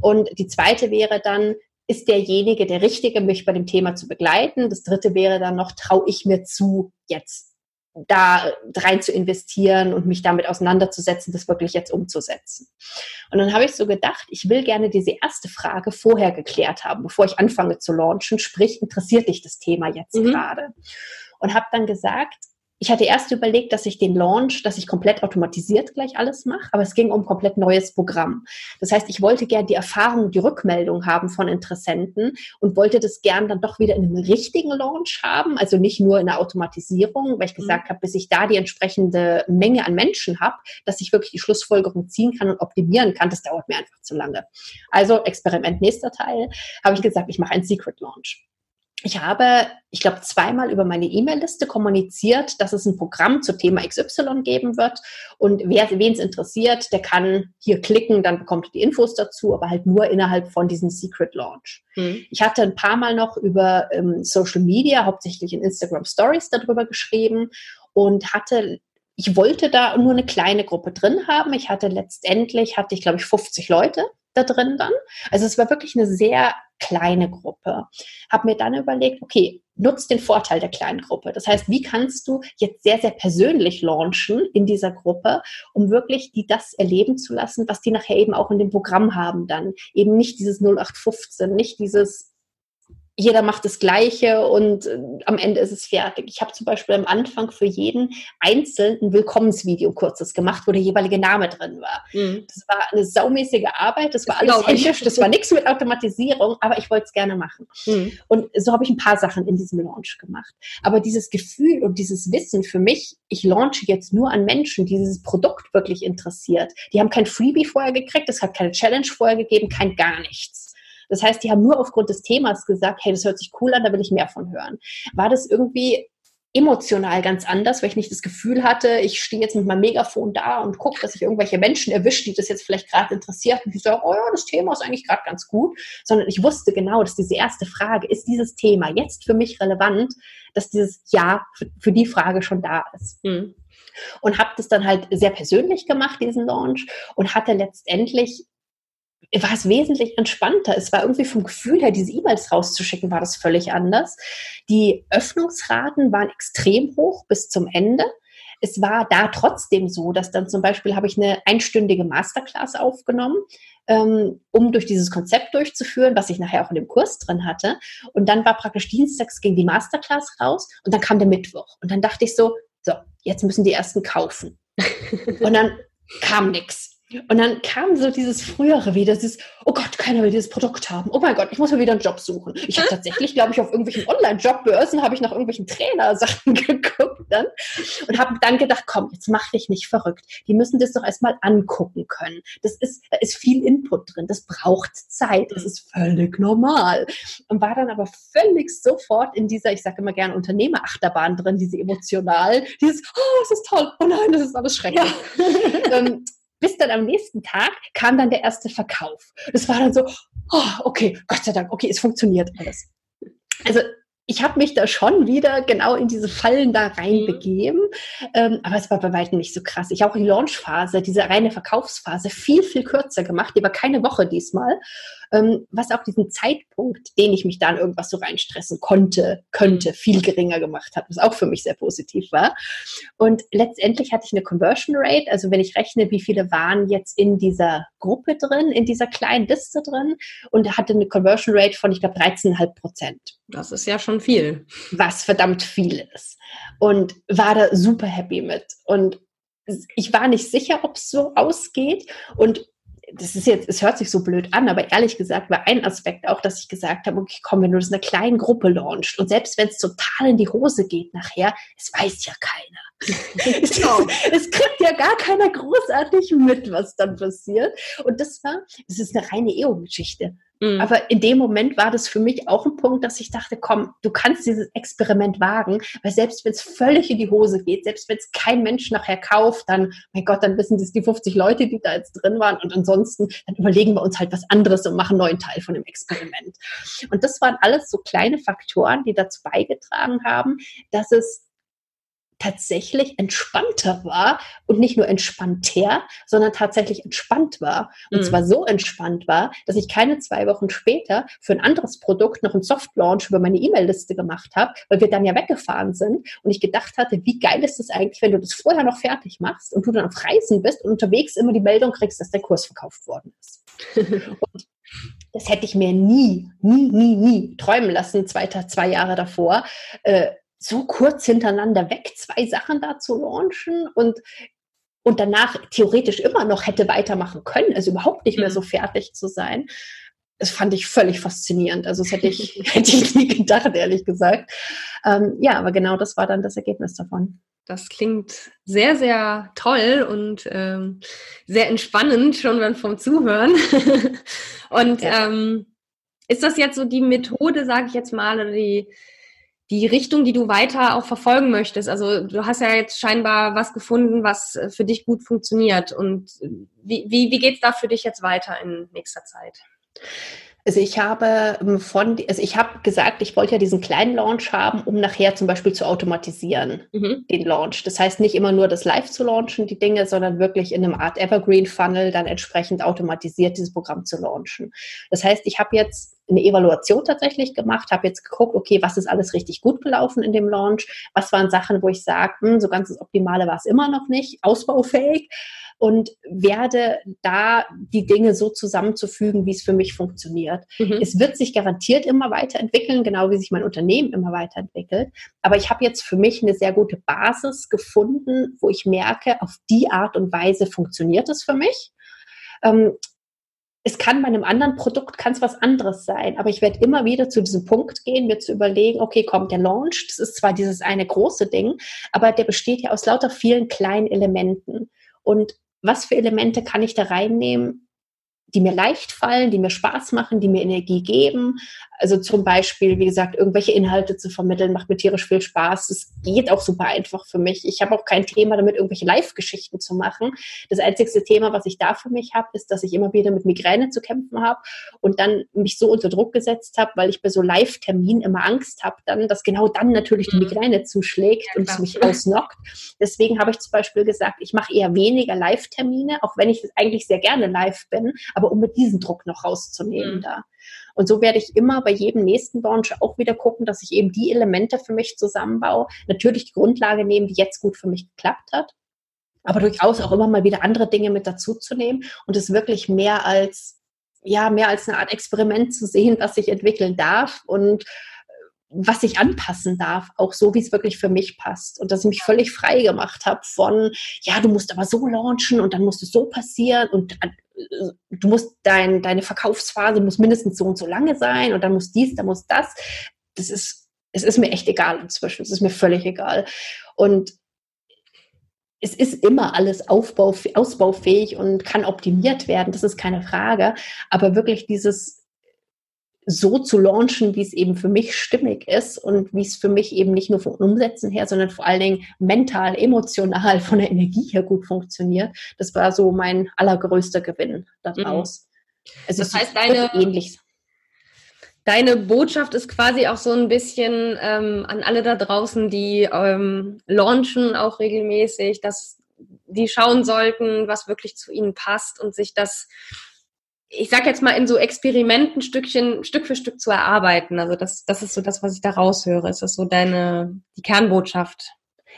Und die zweite wäre dann, ist derjenige der Richtige, mich bei dem Thema zu begleiten? Das dritte wäre dann noch, traue ich mir zu, jetzt da rein zu investieren und mich damit auseinanderzusetzen, das wirklich jetzt umzusetzen. Und dann habe ich so gedacht, ich will gerne diese erste Frage vorher geklärt haben, bevor ich anfange zu launchen. Sprich, interessiert dich das Thema jetzt mhm. gerade? Und habe dann gesagt, ich hatte erst überlegt, dass ich den Launch, dass ich komplett automatisiert gleich alles mache, aber es ging um komplett neues Programm. Das heißt, ich wollte gern die Erfahrung, die Rückmeldung haben von Interessenten und wollte das gern dann doch wieder in einem richtigen Launch haben, also nicht nur in der Automatisierung, weil ich mhm. gesagt mhm. habe, bis ich da die entsprechende Menge an Menschen habe, dass ich wirklich die Schlussfolgerung ziehen kann und optimieren kann, das dauert mir einfach zu lange. Also Experiment nächster Teil, habe ich gesagt, ich mache einen Secret Launch ich habe, ich glaube, zweimal über meine E-Mail-Liste kommuniziert, dass es ein Programm zu Thema XY geben wird. Und wer wen es interessiert, der kann hier klicken, dann bekommt er die Infos dazu, aber halt nur innerhalb von diesem Secret Launch. Mhm. Ich hatte ein paar Mal noch über ähm, Social Media, hauptsächlich in Instagram Stories darüber geschrieben und hatte ich wollte da nur eine kleine Gruppe drin haben. Ich hatte letztendlich, hatte ich glaube ich 50 Leute da drin dann. Also es war wirklich eine sehr kleine Gruppe. Habe mir dann überlegt, okay, nutz den Vorteil der kleinen Gruppe. Das heißt, wie kannst du jetzt sehr, sehr persönlich launchen in dieser Gruppe, um wirklich die das erleben zu lassen, was die nachher eben auch in dem Programm haben dann. Eben nicht dieses 0815, nicht dieses jeder macht das Gleiche und äh, am Ende ist es fertig. Ich habe zum Beispiel am Anfang für jeden einzeln ein Willkommensvideo kurzes gemacht, wo der jeweilige Name drin war. Mhm. Das war eine saumäßige Arbeit, das war das alles händisch, das war nichts mit Automatisierung, aber ich wollte es gerne machen. Mhm. Und so habe ich ein paar Sachen in diesem Launch gemacht. Aber dieses Gefühl und dieses Wissen für mich, ich launche jetzt nur an Menschen, die dieses Produkt wirklich interessiert. Die haben kein Freebie vorher gekriegt, es hat keine Challenge vorher gegeben, kein gar nichts das heißt, die haben nur aufgrund des Themas gesagt, hey, das hört sich cool an, da will ich mehr von hören. War das irgendwie emotional ganz anders, weil ich nicht das Gefühl hatte, ich stehe jetzt mit meinem Megafon da und gucke, dass ich irgendwelche Menschen erwische, die das jetzt vielleicht gerade interessiert und die sagen, oh ja, das Thema ist eigentlich gerade ganz gut, sondern ich wusste genau, dass diese erste Frage, ist dieses Thema jetzt für mich relevant, dass dieses Ja für, die Frage schon da ist. Mhm. Und habe das dann halt sehr persönlich gemacht, diesen Launch, und hatte letztendlich war es wesentlich entspannter. Es war irgendwie vom Gefühl her, diese E-Mails rauszuschicken, war das völlig anders. Die Öffnungsraten waren extrem hoch bis zum Ende. Es war da trotzdem so, dass dann zum Beispiel habe ich eine einstündige Masterclass aufgenommen, ähm, um durch dieses Konzept durchzuführen, was ich nachher auch in dem Kurs drin hatte. Und dann war praktisch dienstags ging die Masterclass raus und dann kam der Mittwoch. Und dann dachte ich so, so, jetzt müssen die ersten kaufen. und dann kam nichts. Und dann kam so dieses Frühere wieder, dieses, oh Gott, keiner will dieses Produkt haben. Oh mein Gott, ich muss mir wieder einen Job suchen. Ich habe tatsächlich, glaube ich, auf irgendwelchen Online-Jobbörsen habe ich nach irgendwelchen Trainersachen geguckt dann und habe dann gedacht, komm, jetzt mach dich nicht verrückt. Die müssen das doch erstmal angucken können. Das ist, da ist viel Input drin. Das braucht Zeit. Das ist völlig normal. Und war dann aber völlig sofort in dieser, ich sage immer gerne Unternehmerachterbahn drin, diese emotional, dieses, oh, es ist toll, oh nein, das ist alles schrecklich. Ja. Bis dann am nächsten Tag kam dann der erste Verkauf. Das war dann so, oh, okay, Gott sei Dank, okay, es funktioniert alles. Also ich habe mich da schon wieder genau in diese Fallen da reinbegeben, mhm. ähm, aber es war bei weitem nicht so krass. Ich habe auch die Launchphase, diese reine Verkaufsphase, viel, viel kürzer gemacht. Die war keine Woche diesmal ähm, was auch diesen Zeitpunkt, den ich mich da in irgendwas so reinstressen konnte, könnte, viel geringer gemacht hat, was auch für mich sehr positiv war. Und letztendlich hatte ich eine Conversion Rate, also wenn ich rechne, wie viele waren jetzt in dieser Gruppe drin, in dieser kleinen Liste drin und hatte eine Conversion Rate von, ich glaube, 13,5 Prozent. Das ist ja schon viel. Was verdammt viel ist. Und war da super happy mit. Und ich war nicht sicher, ob es so ausgeht. Und das ist jetzt, es hört sich so blöd an, aber ehrlich gesagt war ein Aspekt auch, dass ich gesagt habe, okay, komm, wenn du das in einer kleinen Gruppe launchst und selbst wenn es total in die Hose geht nachher, es weiß ja keiner. es, es kriegt ja gar keiner großartig mit, was dann passiert. Und das war, das ist eine reine EO-Geschichte. Mhm. Aber in dem Moment war das für mich auch ein Punkt, dass ich dachte, komm, du kannst dieses Experiment wagen, weil selbst wenn es völlig in die Hose geht, selbst wenn es kein Mensch nachher kauft, dann, mein Gott, dann wissen das die 50 Leute, die da jetzt drin waren und ansonsten, dann überlegen wir uns halt was anderes und machen einen neuen Teil von dem Experiment. Und das waren alles so kleine Faktoren, die dazu beigetragen haben, dass es tatsächlich entspannter war und nicht nur entspannter, sondern tatsächlich entspannt war. Und mhm. zwar so entspannt war, dass ich keine zwei Wochen später für ein anderes Produkt noch einen Soft-Launch über meine E-Mail-Liste gemacht habe, weil wir dann ja weggefahren sind und ich gedacht hatte, wie geil ist es eigentlich, wenn du das vorher noch fertig machst und du dann auf Reisen bist und unterwegs immer die Meldung kriegst, dass der Kurs verkauft worden ist. und das hätte ich mir nie, nie, nie, nie träumen lassen, zwei, zwei Jahre davor, äh, so kurz hintereinander weg zwei Sachen da zu launchen und und danach theoretisch immer noch hätte weitermachen können, also überhaupt nicht mehr mhm. so fertig zu sein. Das fand ich völlig faszinierend. Also das hätte ich, hätte ich nie gedacht, ehrlich gesagt. Ähm, ja, aber genau das war dann das Ergebnis davon. Das klingt sehr, sehr toll und ähm, sehr entspannend, schon vom Zuhören. und ja. ähm, ist das jetzt so die Methode, sage ich jetzt mal, oder die, die Richtung, die du weiter auch verfolgen möchtest. Also du hast ja jetzt scheinbar was gefunden, was äh, für dich gut funktioniert. Und äh, wie, wie, wie geht es da für dich jetzt weiter in nächster Zeit? Also ich habe ähm, von, also ich habe gesagt, ich wollte ja diesen kleinen Launch haben, um nachher zum Beispiel zu automatisieren, mhm. den Launch. Das heißt nicht immer nur das Live zu launchen, die Dinge, sondern wirklich in einem Art Evergreen Funnel dann entsprechend automatisiert dieses Programm zu launchen. Das heißt, ich habe jetzt eine Evaluation tatsächlich gemacht, habe jetzt geguckt, okay, was ist alles richtig gut gelaufen in dem Launch, was waren Sachen, wo ich sage, hm, so ganz das Optimale war es immer noch nicht, ausbaufähig und werde da die Dinge so zusammenzufügen, wie es für mich funktioniert. Mhm. Es wird sich garantiert immer weiterentwickeln, genau wie sich mein Unternehmen immer weiterentwickelt. Aber ich habe jetzt für mich eine sehr gute Basis gefunden, wo ich merke, auf die Art und Weise funktioniert es für mich. Ähm, es kann bei einem anderen Produkt kann es was anderes sein, aber ich werde immer wieder zu diesem Punkt gehen, mir zu überlegen, okay, kommt der Launch, das ist zwar dieses eine große Ding, aber der besteht ja aus lauter vielen kleinen Elementen. Und was für Elemente kann ich da reinnehmen, die mir leicht fallen, die mir Spaß machen, die mir Energie geben. Also zum Beispiel, wie gesagt, irgendwelche Inhalte zu vermitteln, macht mir tierisch viel Spaß. Es geht auch super einfach für mich. Ich habe auch kein Thema damit, irgendwelche Live-Geschichten zu machen. Das einzigste Thema, was ich da für mich habe, ist, dass ich immer wieder mit Migräne zu kämpfen habe und dann mich so unter Druck gesetzt habe, weil ich bei so Live-Terminen immer Angst habe, dann, dass genau dann natürlich die mhm. Migräne zuschlägt ja, und es mich ausnockt. Deswegen habe ich zum Beispiel gesagt, ich mache eher weniger Live-Termine, auch wenn ich eigentlich sehr gerne live bin, aber um mit diesem Druck noch rauszunehmen mhm. da. Und so werde ich immer bei jedem nächsten Launch auch wieder gucken, dass ich eben die Elemente für mich zusammenbaue. Natürlich die Grundlage nehmen, die jetzt gut für mich geklappt hat. Aber durchaus auch immer mal wieder andere Dinge mit dazu zu nehmen und es wirklich mehr als, ja, mehr als eine Art Experiment zu sehen, was sich entwickeln darf und was ich anpassen darf, auch so, wie es wirklich für mich passt. Und dass ich mich völlig frei gemacht habe von, ja, du musst aber so launchen und dann muss es so passieren und äh, du musst dein, deine Verkaufsphase muss mindestens so und so lange sein und dann muss dies, dann muss das. Das ist, es ist mir echt egal inzwischen. Es ist mir völlig egal. Und es ist immer alles aufbau, ausbaufähig und kann optimiert werden. Das ist keine Frage. Aber wirklich dieses so zu launchen, wie es eben für mich stimmig ist und wie es für mich eben nicht nur vom Umsetzen her, sondern vor allen Dingen mental, emotional, von der Energie her gut funktioniert. Das war so mein allergrößter Gewinn daraus. Mhm. Also das heißt, deine, ähnlich. deine Botschaft ist quasi auch so ein bisschen ähm, an alle da draußen, die ähm, launchen auch regelmäßig, dass die schauen sollten, was wirklich zu ihnen passt und sich das ich sag jetzt mal, in so Experimenten Stückchen, Stück für Stück zu erarbeiten. Also das, das ist so das, was ich da raushöre. Ist das so deine, die Kernbotschaft?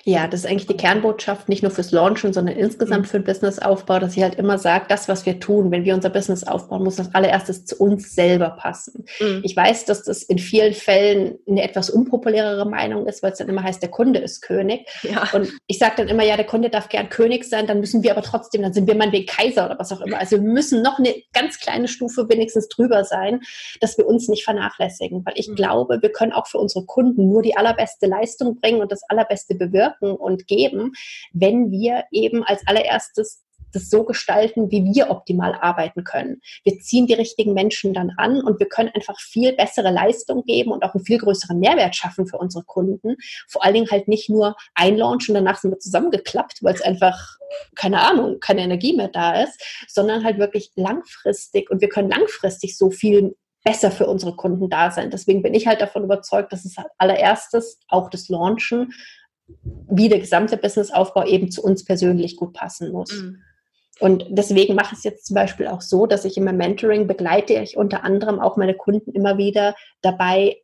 Ja, das ist eigentlich die Kernbotschaft, nicht nur fürs Launchen, sondern insgesamt mhm. für den Businessaufbau, dass ich halt immer sage, das, was wir tun, wenn wir unser Business aufbauen, muss als allererstes zu uns selber passen. Mhm. Ich weiß, dass das in vielen Fällen eine etwas unpopulärere Meinung ist, weil es dann immer heißt, der Kunde ist König. Ja. Und ich sage dann immer, ja, der Kunde darf gern König sein, dann müssen wir aber trotzdem, dann sind wir meinetwegen Kaiser oder was auch immer. Also wir müssen noch eine ganz kleine Stufe wenigstens drüber sein, dass wir uns nicht vernachlässigen, weil ich mhm. glaube, wir können auch für unsere Kunden nur die allerbeste Leistung bringen und das allerbeste bewirken wirken und geben, wenn wir eben als allererstes das so gestalten, wie wir optimal arbeiten können. Wir ziehen die richtigen Menschen dann an und wir können einfach viel bessere Leistung geben und auch einen viel größeren Mehrwert schaffen für unsere Kunden. Vor allen Dingen halt nicht nur einlaunchen, danach sind wir zusammengeklappt, weil es einfach, keine Ahnung, keine Energie mehr da ist, sondern halt wirklich langfristig und wir können langfristig so viel besser für unsere Kunden da sein. Deswegen bin ich halt davon überzeugt, dass es allererstes auch das Launchen wie der gesamte Businessaufbau eben zu uns persönlich gut passen muss. Mhm. Und deswegen mache ich es jetzt zum Beispiel auch so, dass ich im Mentoring begleite ich unter anderem auch meine Kunden immer wieder dabei,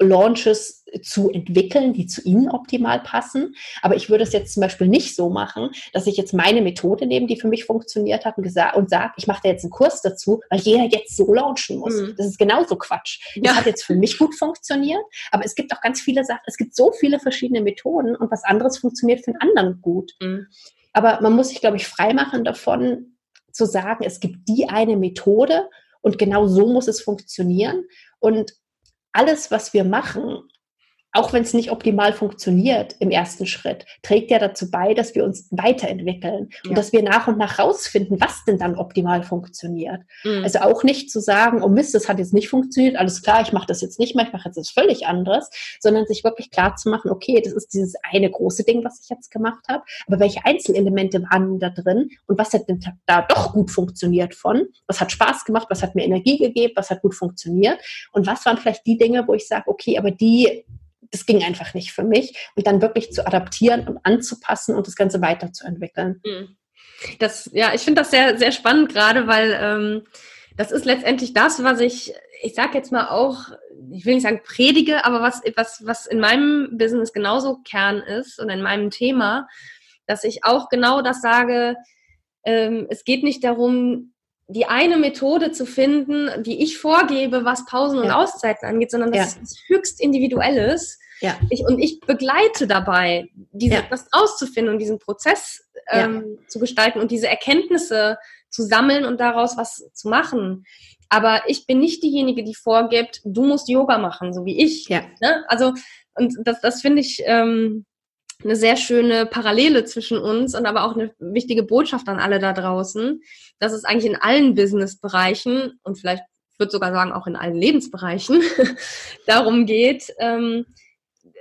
Launches zu entwickeln, die zu Ihnen optimal passen. Aber ich würde es jetzt zum Beispiel nicht so machen, dass ich jetzt meine Methode nehme, die für mich funktioniert hat und, und sage, ich mache da jetzt einen Kurs dazu, weil jeder jetzt so launchen muss. Mhm. Das ist genauso Quatsch. Das ja. hat jetzt für mich gut funktioniert, aber es gibt auch ganz viele Sachen, es gibt so viele verschiedene Methoden und was anderes funktioniert für einen anderen gut. Mhm. Aber man muss sich, glaube ich, freimachen davon zu sagen, es gibt die eine Methode und genau so muss es funktionieren. Und alles, was wir machen, auch wenn es nicht optimal funktioniert im ersten Schritt, trägt ja dazu bei, dass wir uns weiterentwickeln ja. und dass wir nach und nach rausfinden, was denn dann optimal funktioniert. Mhm. Also auch nicht zu sagen, oh Mist, das hat jetzt nicht funktioniert, alles klar, ich mache das jetzt nicht mehr, ich mache jetzt was völlig anderes, sondern sich wirklich klar zu machen, okay, das ist dieses eine große Ding, was ich jetzt gemacht habe, aber welche Einzelelemente waren da drin und was hat denn da doch gut funktioniert von? Was hat Spaß gemacht, was hat mir Energie gegeben, was hat gut funktioniert und was waren vielleicht die Dinge, wo ich sage, okay, aber die das ging einfach nicht für mich. Und dann wirklich zu adaptieren und anzupassen und das Ganze weiterzuentwickeln. Mhm. Das, ja, ich finde das sehr, sehr spannend gerade, weil ähm, das ist letztendlich das, was ich, ich sage jetzt mal auch, ich will nicht sagen predige, aber was, was, was in meinem Business genauso Kern ist und in meinem Thema, dass ich auch genau das sage, ähm, es geht nicht darum, die eine Methode zu finden, die ich vorgebe, was Pausen und ja. Auszeiten angeht, sondern das ja. ist höchst individuelles. Ja. Ich, und ich begleite dabei, diese, ja. das rauszufinden und diesen Prozess ähm, ja. zu gestalten und diese Erkenntnisse zu sammeln und daraus was zu machen. Aber ich bin nicht diejenige, die vorgibt, du musst Yoga machen, so wie ich. Ja. Ne? Also, und das, das finde ich, ähm, eine sehr schöne Parallele zwischen uns und aber auch eine wichtige Botschaft an alle da draußen, dass es eigentlich in allen Businessbereichen und vielleicht würde sogar sagen auch in allen Lebensbereichen darum geht, ähm,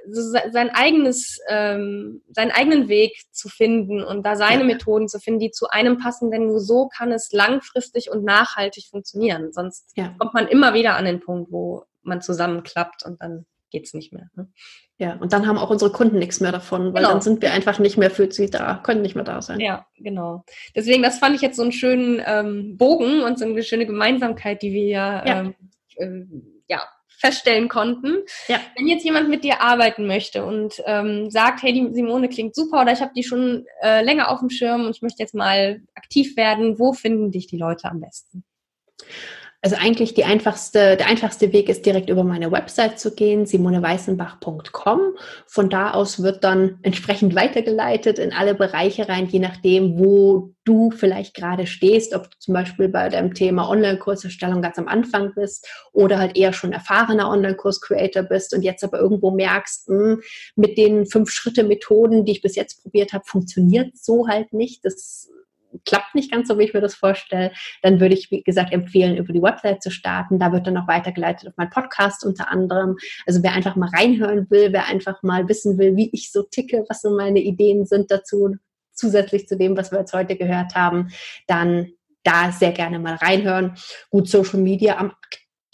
sein eigenes, ähm, seinen eigenen Weg zu finden und da seine ja. Methoden zu finden, die zu einem passen, denn nur so kann es langfristig und nachhaltig funktionieren. Sonst ja. kommt man immer wieder an den Punkt, wo man zusammenklappt und dann geht's nicht mehr. Ne? Ja, und dann haben auch unsere Kunden nichts mehr davon, weil genau. dann sind wir einfach nicht mehr für sie da, können nicht mehr da sein. Ja, genau. Deswegen, das fand ich jetzt so einen schönen ähm, Bogen und so eine schöne Gemeinsamkeit, die wir ja, ähm, äh, ja feststellen konnten. Ja. Wenn jetzt jemand mit dir arbeiten möchte und ähm, sagt, hey, die Simone klingt super oder ich habe die schon äh, länger auf dem Schirm und ich möchte jetzt mal aktiv werden, wo finden dich die Leute am besten? Also eigentlich die einfachste, der einfachste Weg ist direkt über meine Website zu gehen, simoneweißenbach.com. Von da aus wird dann entsprechend weitergeleitet in alle Bereiche rein, je nachdem, wo du vielleicht gerade stehst, ob du zum Beispiel bei deinem Thema Online-Kurserstellung ganz am Anfang bist oder halt eher schon erfahrener Online-Kurs-Creator bist und jetzt aber irgendwo merkst, mh, hm, mit den fünf Schritte Methoden, die ich bis jetzt probiert habe, funktioniert so halt nicht. Das klappt nicht ganz so, wie ich mir das vorstelle, dann würde ich, wie gesagt, empfehlen, über die Website zu starten. Da wird dann auch weitergeleitet auf meinen Podcast unter anderem. Also wer einfach mal reinhören will, wer einfach mal wissen will, wie ich so ticke, was so meine Ideen sind dazu, zusätzlich zu dem, was wir jetzt heute gehört haben, dann da sehr gerne mal reinhören. Gut, Social Media am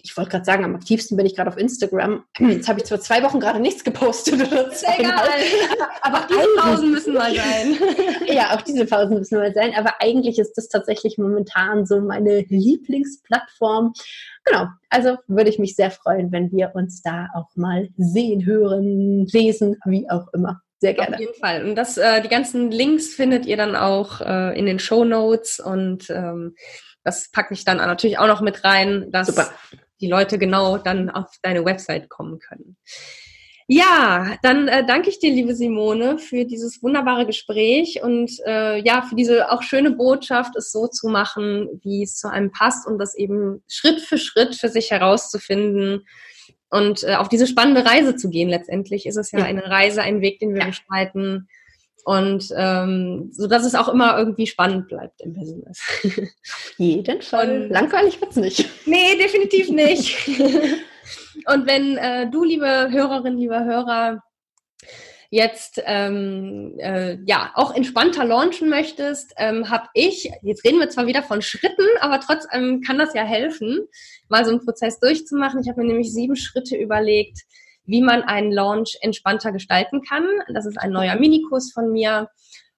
ich wollte gerade sagen, am aktivsten bin ich gerade auf Instagram. Jetzt habe ich zwar zwei Wochen gerade nichts gepostet oder Ist egal. Aber auch diese Pausen müssen mal sein. ja, auch diese Pausen müssen mal sein. Aber eigentlich ist das tatsächlich momentan so meine Lieblingsplattform. Genau. Also würde ich mich sehr freuen, wenn wir uns da auch mal sehen, hören, lesen, wie auch immer. Sehr gerne. Auf jeden Fall. Und das, äh, die ganzen Links findet ihr dann auch äh, in den Show Notes und ähm, das packe ich dann natürlich auch noch mit rein, dass Super die Leute genau dann auf deine Website kommen können. Ja, dann äh, danke ich dir, liebe Simone, für dieses wunderbare Gespräch und äh, ja, für diese auch schöne Botschaft, es so zu machen, wie es zu einem passt und das eben Schritt für Schritt für sich herauszufinden und äh, auf diese spannende Reise zu gehen. Letztendlich ist es ja, eine Reise, ein Weg, den wir ja. beschreiten und ähm, so dass es auch immer irgendwie spannend bleibt im Business. Jeden Fall. Und, Langweilig wird's nicht. Nee, definitiv nicht. und wenn äh, du, liebe Hörerin, lieber Hörer, jetzt ähm, äh, ja auch entspannter launchen möchtest, ähm, habe ich, jetzt reden wir zwar wieder von Schritten, aber trotzdem kann das ja helfen, mal so einen Prozess durchzumachen. Ich habe mir nämlich sieben Schritte überlegt, wie man einen Launch entspannter gestalten kann. Das ist ein neuer Minikurs von mir.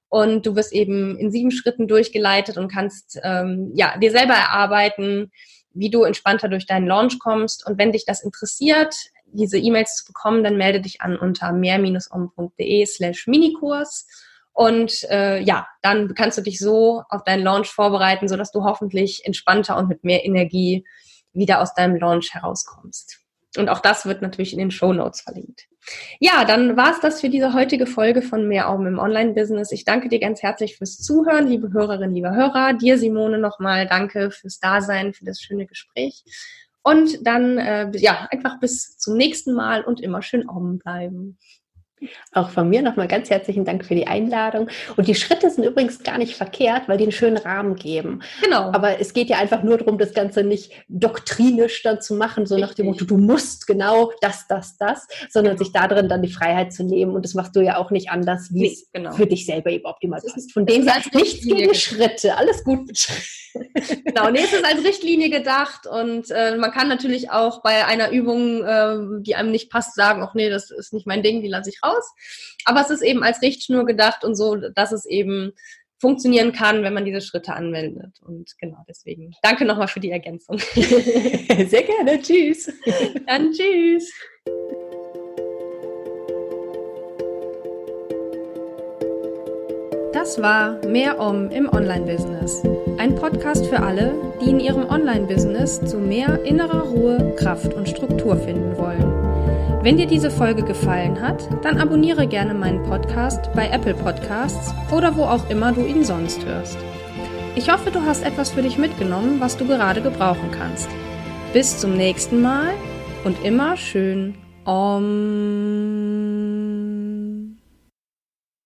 Und du wirst eben in sieben Schritten durchgeleitet und kannst ähm, ja, dir selber erarbeiten, wie du entspannter durch deinen Launch kommst. Und wenn dich das interessiert, diese E-Mails zu bekommen, dann melde dich an unter mehr-om.de slash Minikurs. Und äh, ja, dann kannst du dich so auf deinen Launch vorbereiten, sodass du hoffentlich entspannter und mit mehr Energie wieder aus deinem Launch herauskommst. Und auch das wird natürlich in den Show Notes verlinkt. Ja, dann war es das für diese heutige Folge von Mehr Augen im Online-Business. Ich danke dir ganz herzlich fürs Zuhören, liebe Hörerinnen, liebe Hörer. Dir, Simone, nochmal danke fürs Dasein, für das schöne Gespräch. Und dann, äh, ja, einfach bis zum nächsten Mal und immer schön Augen bleiben. Auch von mir nochmal ganz herzlichen Dank für die Einladung. Und die Schritte sind übrigens gar nicht verkehrt, weil die einen schönen Rahmen geben. Genau. Aber es geht ja einfach nur darum, das Ganze nicht doktrinisch dann zu machen, so Richtig. nach dem Motto, du musst genau das, das, das, sondern genau. sich darin dann die Freiheit zu nehmen. Und das machst du ja auch nicht anders, wie nee, es genau. für dich selber eben optimal ist. Von dem her nichts gegen Schritte. Alles gut mit Schritten. genau, nee, es ist als Richtlinie gedacht und äh, man kann natürlich auch bei einer Übung, äh, die einem nicht passt, sagen, ach nee, das ist nicht mein Ding, die lasse ich raus aus. Aber es ist eben als Richtschnur gedacht und so, dass es eben funktionieren kann, wenn man diese Schritte anwendet. Und genau deswegen danke nochmal für die Ergänzung. Sehr gerne. Tschüss. Dann tschüss. Das war Mehr Om im Online-Business. Ein Podcast für alle, die in ihrem Online-Business zu mehr innerer Ruhe, Kraft und Struktur finden wollen. Wenn dir diese Folge gefallen hat, dann abonniere gerne meinen Podcast bei Apple Podcasts oder wo auch immer du ihn sonst hörst. Ich hoffe, du hast etwas für dich mitgenommen, was du gerade gebrauchen kannst. Bis zum nächsten Mal und immer schön Om.